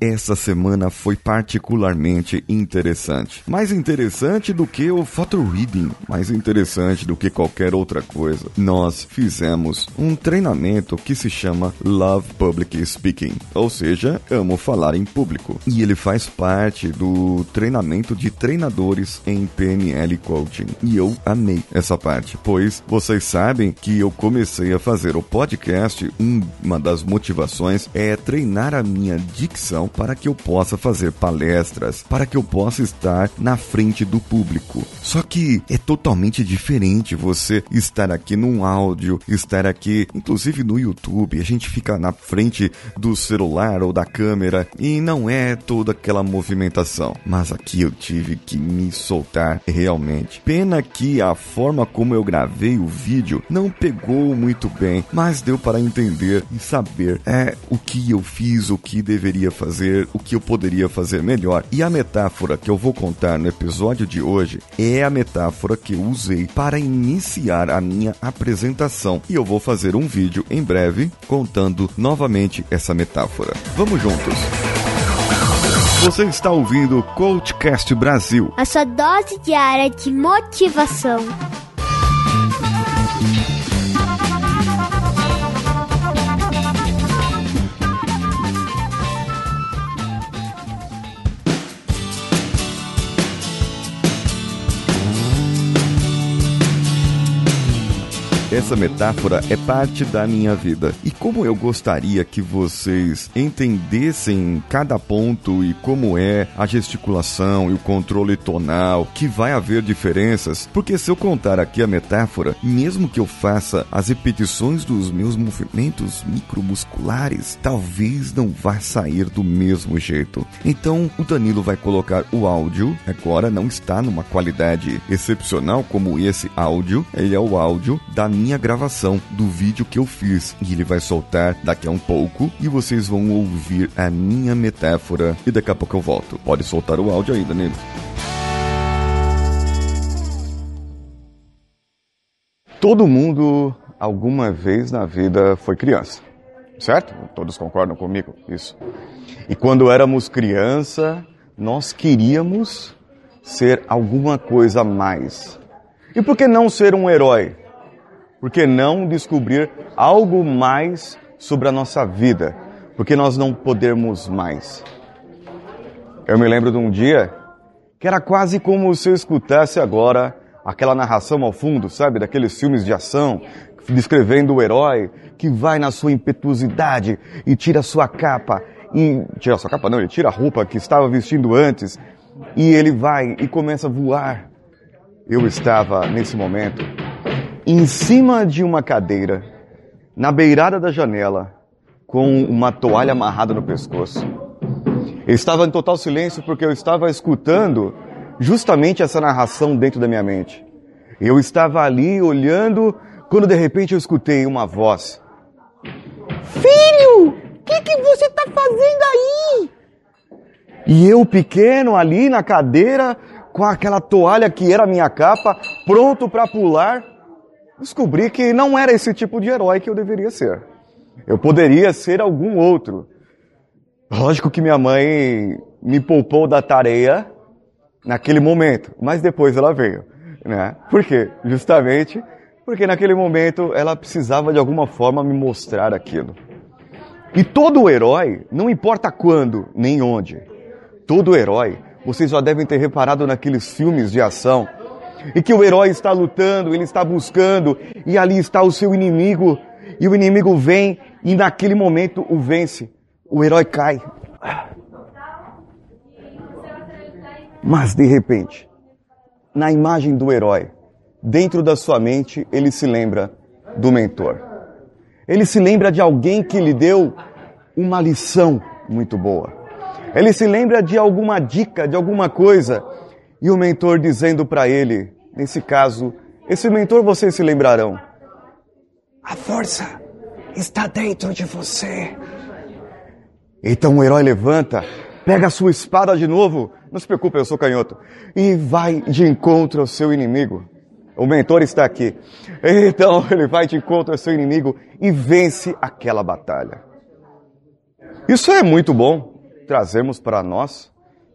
essa semana foi particularmente interessante. Mais interessante do que o photo reading, mais interessante do que qualquer outra coisa. Nós fizemos um treinamento que se chama Love Public Speaking, ou seja, amo falar em público. E ele faz parte do treinamento de treinadores em PNL Coaching. E eu amei essa parte, pois vocês sabem que eu comecei a fazer o podcast, uma das motivações é treinar a minha dicção para que eu possa fazer palestras, para que eu possa estar na frente do público. Só que é totalmente diferente você estar aqui num áudio, estar aqui, inclusive no YouTube, a gente fica na frente do celular ou da câmera e não é toda aquela movimentação. Mas aqui eu tive que me soltar realmente. Pena que a forma como eu gravei o vídeo não pegou muito bem, mas deu para entender e saber é o que eu fiz, o que deveria fazer, o que eu poderia fazer melhor. E a metáfora que eu vou contar no episódio de hoje é a metáfora que eu usei para iniciar a minha apresentação. E eu vou fazer um vídeo em breve contando novamente essa metáfora. Vamos juntos! Você está ouvindo o Coachcast Brasil. A sua dose diária de motivação. Essa metáfora é parte da minha vida. E como eu gostaria que vocês entendessem cada ponto e como é a gesticulação e o controle tonal, que vai haver diferenças, porque se eu contar aqui a metáfora, mesmo que eu faça as repetições dos meus movimentos micromusculares, talvez não vá sair do mesmo jeito. Então, o Danilo vai colocar o áudio, agora não está numa qualidade excepcional como esse áudio, ele é o áudio da minha gravação do vídeo que eu fiz e ele vai soltar daqui a um pouco e vocês vão ouvir a minha metáfora e daqui a pouco eu volto. Pode soltar o áudio aí, Danilo. Todo mundo alguma vez na vida foi criança, certo? Todos concordam comigo isso. E quando éramos criança, nós queríamos ser alguma coisa a mais. E por que não ser um herói? Por que não descobrir algo mais sobre a nossa vida? Porque nós não podemos mais. Eu me lembro de um dia que era quase como se eu escutasse agora aquela narração ao fundo, sabe, daqueles filmes de ação, descrevendo o herói que vai na sua impetuosidade e tira sua capa e tira sua capa não, ele tira a roupa que estava vestindo antes e ele vai e começa a voar. Eu estava nesse momento em cima de uma cadeira, na beirada da janela, com uma toalha amarrada no pescoço. Eu estava em total silêncio porque eu estava escutando justamente essa narração dentro da minha mente. Eu estava ali olhando quando de repente eu escutei uma voz. Filho, o que, que você está fazendo aí? E eu pequeno ali na cadeira com aquela toalha que era minha capa, pronto para pular descobri que não era esse tipo de herói que eu deveria ser. Eu poderia ser algum outro. Lógico que minha mãe me poupou da tarefa naquele momento, mas depois ela veio, né? Por quê? Justamente porque naquele momento ela precisava de alguma forma me mostrar aquilo. E todo herói, não importa quando nem onde, todo herói, vocês já devem ter reparado naqueles filmes de ação e que o herói está lutando, ele está buscando, e ali está o seu inimigo, e o inimigo vem e naquele momento o vence. O herói cai. Mas de repente, na imagem do herói, dentro da sua mente, ele se lembra do mentor. Ele se lembra de alguém que lhe deu uma lição muito boa. Ele se lembra de alguma dica, de alguma coisa e o mentor dizendo para ele, nesse caso, esse mentor vocês se lembrarão: A força está dentro de você. Então o herói levanta, pega a sua espada de novo, não se preocupe, eu sou canhoto, e vai de encontro ao seu inimigo. O mentor está aqui. Então ele vai de encontro ao seu inimigo e vence aquela batalha. Isso é muito bom. trazemos para nós.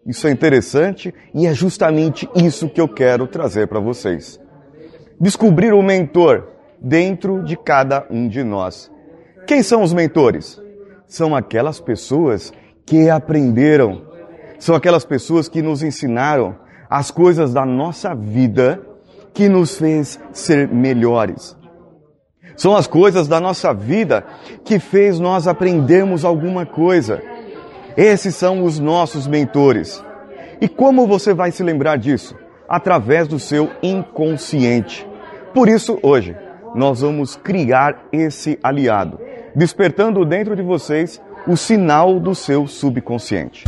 Isso é interessante e é justamente isso que eu quero trazer para vocês. Descobrir o mentor dentro de cada um de nós. Quem são os mentores? São aquelas pessoas que aprenderam, são aquelas pessoas que nos ensinaram as coisas da nossa vida que nos fez ser melhores. São as coisas da nossa vida que fez nós aprendermos alguma coisa. Esses são os nossos mentores. E como você vai se lembrar disso? Através do seu inconsciente. Por isso, hoje, nós vamos criar esse aliado, despertando dentro de vocês o sinal do seu subconsciente.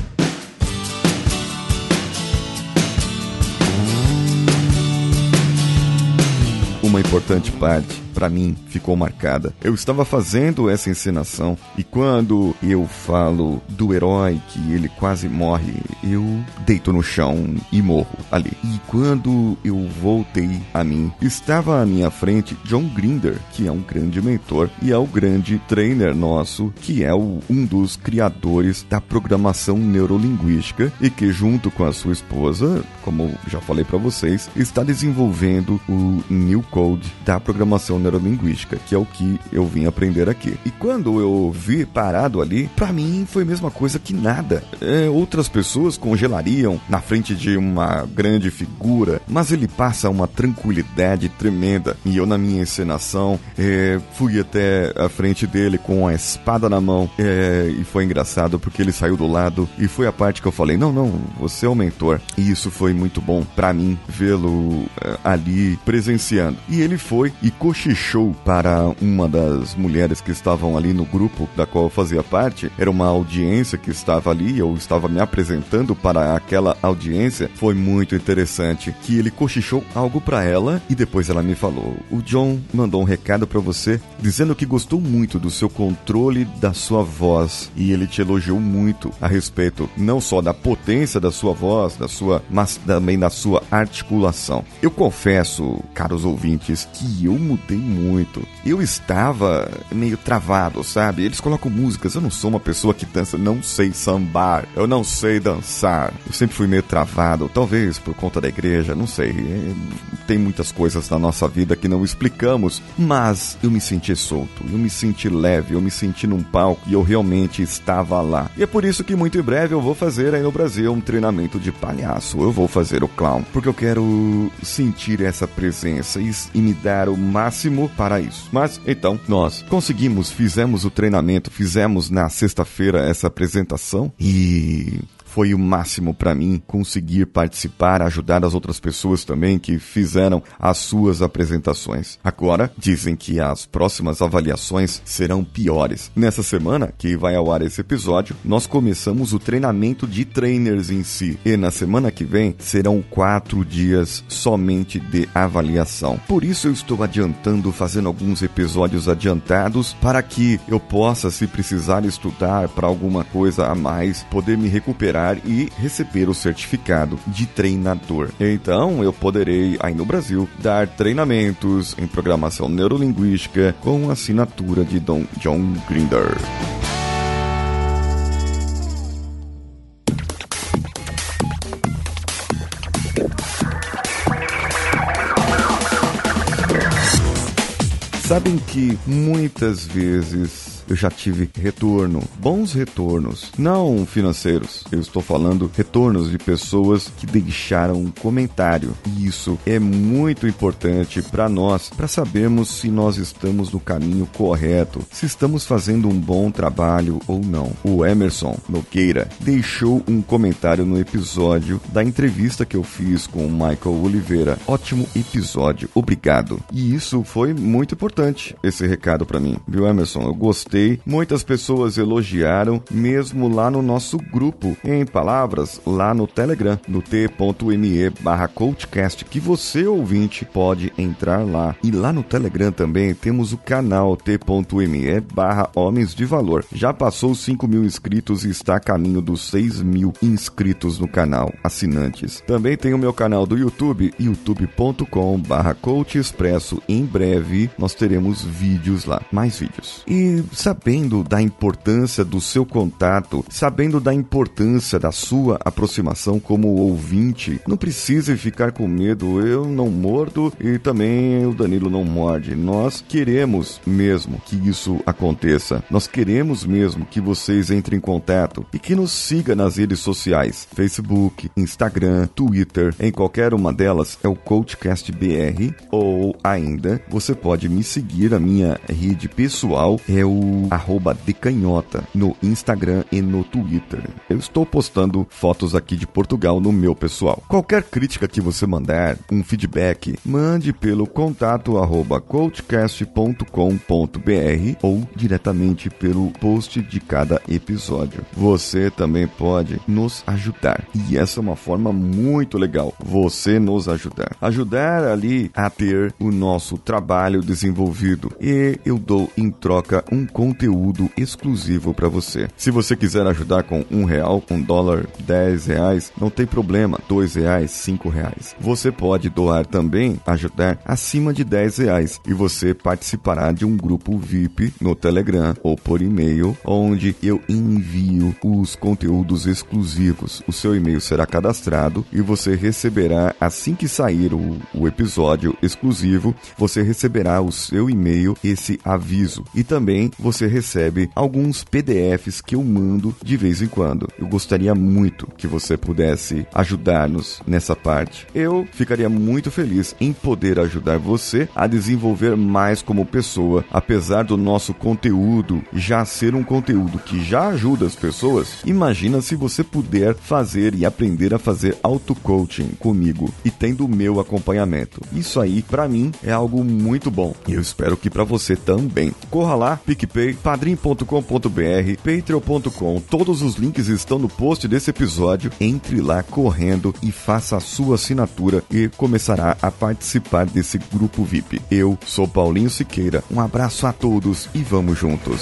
Uma importante parte para mim ficou marcada. Eu estava fazendo essa encenação e quando eu falo do herói que ele quase morre, eu deito no chão e morro ali. E quando eu voltei a mim, estava à minha frente John Grinder, que é um grande mentor e é o grande trainer nosso, que é o, um dos criadores da programação neurolinguística e que junto com a sua esposa, como já falei para vocês, está desenvolvendo o New Code da programação neurolinguística, que é o que eu vim aprender aqui. E quando eu vi parado ali, para mim foi a mesma coisa que nada. É, outras pessoas congelariam na frente de uma grande figura, mas ele passa uma tranquilidade tremenda. E eu, na minha encenação, é, fui até a frente dele com a espada na mão. É, e foi engraçado porque ele saiu do lado e foi a parte que eu falei: Não, não, você é o mentor. E isso foi muito bom para mim vê-lo é, ali presenciando. E ele foi e cochichou show para uma das mulheres que estavam ali no grupo da qual eu fazia parte. Era uma audiência que estava ali, eu estava me apresentando para aquela audiência. Foi muito interessante que ele cochichou algo para ela e depois ela me falou: "O John mandou um recado para você dizendo que gostou muito do seu controle da sua voz e ele te elogiou muito a respeito não só da potência da sua voz, da sua, mas também da sua articulação. Eu confesso, caros ouvintes, que eu mudei muito. Eu estava meio travado, sabe? Eles colocam músicas. Eu não sou uma pessoa que dança, não sei sambar, eu não sei dançar. Eu sempre fui meio travado, talvez por conta da igreja, não sei. Tem muitas coisas na nossa vida que não explicamos, mas eu me senti solto, eu me senti leve, eu me senti num palco e eu realmente estava lá. E é por isso que muito em breve eu vou fazer aí no Brasil um treinamento de palhaço. Eu vou fazer o clown, porque eu quero sentir essa presença e, e me dar o máximo para isso. Mas então, nós conseguimos, fizemos o treinamento, fizemos na sexta-feira essa apresentação e foi o máximo para mim conseguir participar, ajudar as outras pessoas também que fizeram as suas apresentações. Agora dizem que as próximas avaliações serão piores. Nessa semana que vai ao ar esse episódio, nós começamos o treinamento de trainers em si e na semana que vem serão quatro dias somente de avaliação. Por isso eu estou adiantando, fazendo alguns episódios adiantados para que eu possa, se precisar estudar para alguma coisa a mais, poder me recuperar e receber o certificado de treinador. Então, eu poderei, aí no Brasil, dar treinamentos em programação neurolinguística com assinatura de Don John Grinder. Sabem que muitas vezes eu já tive retorno, bons retornos, não financeiros. Eu estou falando retornos de pessoas que deixaram um comentário. E isso é muito importante para nós, para sabermos se nós estamos no caminho correto, se estamos fazendo um bom trabalho ou não. O Emerson Nogueira deixou um comentário no episódio da entrevista que eu fiz com o Michael Oliveira. Ótimo episódio, obrigado. E isso foi muito importante, esse recado para mim, viu, Emerson? Eu gostei gostei. Muitas pessoas elogiaram, mesmo lá no nosso grupo, em palavras, lá no Telegram, no t.me barra coachcast, que você, ouvinte, pode entrar lá. E lá no Telegram também temos o canal t.me barra homens de valor. Já passou 5 mil inscritos e está a caminho dos 6 mil inscritos no canal, assinantes. Também tem o meu canal do YouTube, youtube.com barra coach expresso. Em breve nós teremos vídeos lá, mais vídeos. E sabendo da importância do seu contato, sabendo da importância da sua aproximação como ouvinte. Não precisa ficar com medo, eu não mordo e também o Danilo não morde. Nós queremos mesmo que isso aconteça. Nós queremos mesmo que vocês entrem em contato e que nos siga nas redes sociais, Facebook, Instagram, Twitter, em qualquer uma delas é o Coachcast BR ou ainda você pode me seguir a minha rede pessoal é o arroba decanhota no Instagram e no Twitter. Eu estou postando fotos aqui de Portugal no meu pessoal. Qualquer crítica que você mandar, um feedback, mande pelo contato arroba coachcast.com.br ou diretamente pelo post de cada episódio. Você também pode nos ajudar. E essa é uma forma muito legal. Você nos ajudar. Ajudar ali a ter o nosso trabalho desenvolvido. E eu dou em troca um conteúdo exclusivo para você. Se você quiser ajudar com um real, um dólar, dez reais, não tem problema. Dois reais, cinco reais. Você pode doar também, ajudar acima de dez reais. E você participará de um grupo VIP no Telegram ou por e-mail, onde eu envio os conteúdos exclusivos. O seu e-mail será cadastrado e você receberá, assim que sair o, o episódio exclusivo, você receberá o seu e-mail esse aviso. E também você recebe alguns PDFs que eu mando de vez em quando. Eu gostaria muito que você pudesse ajudar-nos nessa parte. Eu ficaria muito feliz em poder ajudar você a desenvolver mais como pessoa, apesar do nosso conteúdo já ser um conteúdo que já ajuda as pessoas. Imagina se você puder fazer e aprender a fazer auto-coaching comigo e tendo o meu acompanhamento. Isso aí, para mim, é algo muito bom. E eu espero que para você também. Corra lá, PicPay, padrim.com.br, patreon.com. Todos os links estão no post desse episódio. Entre lá correndo e faça a sua assinatura e começará a participar desse grupo VIP. Eu sou Paulinho Siqueira. Um abraço a todos e vamos juntos.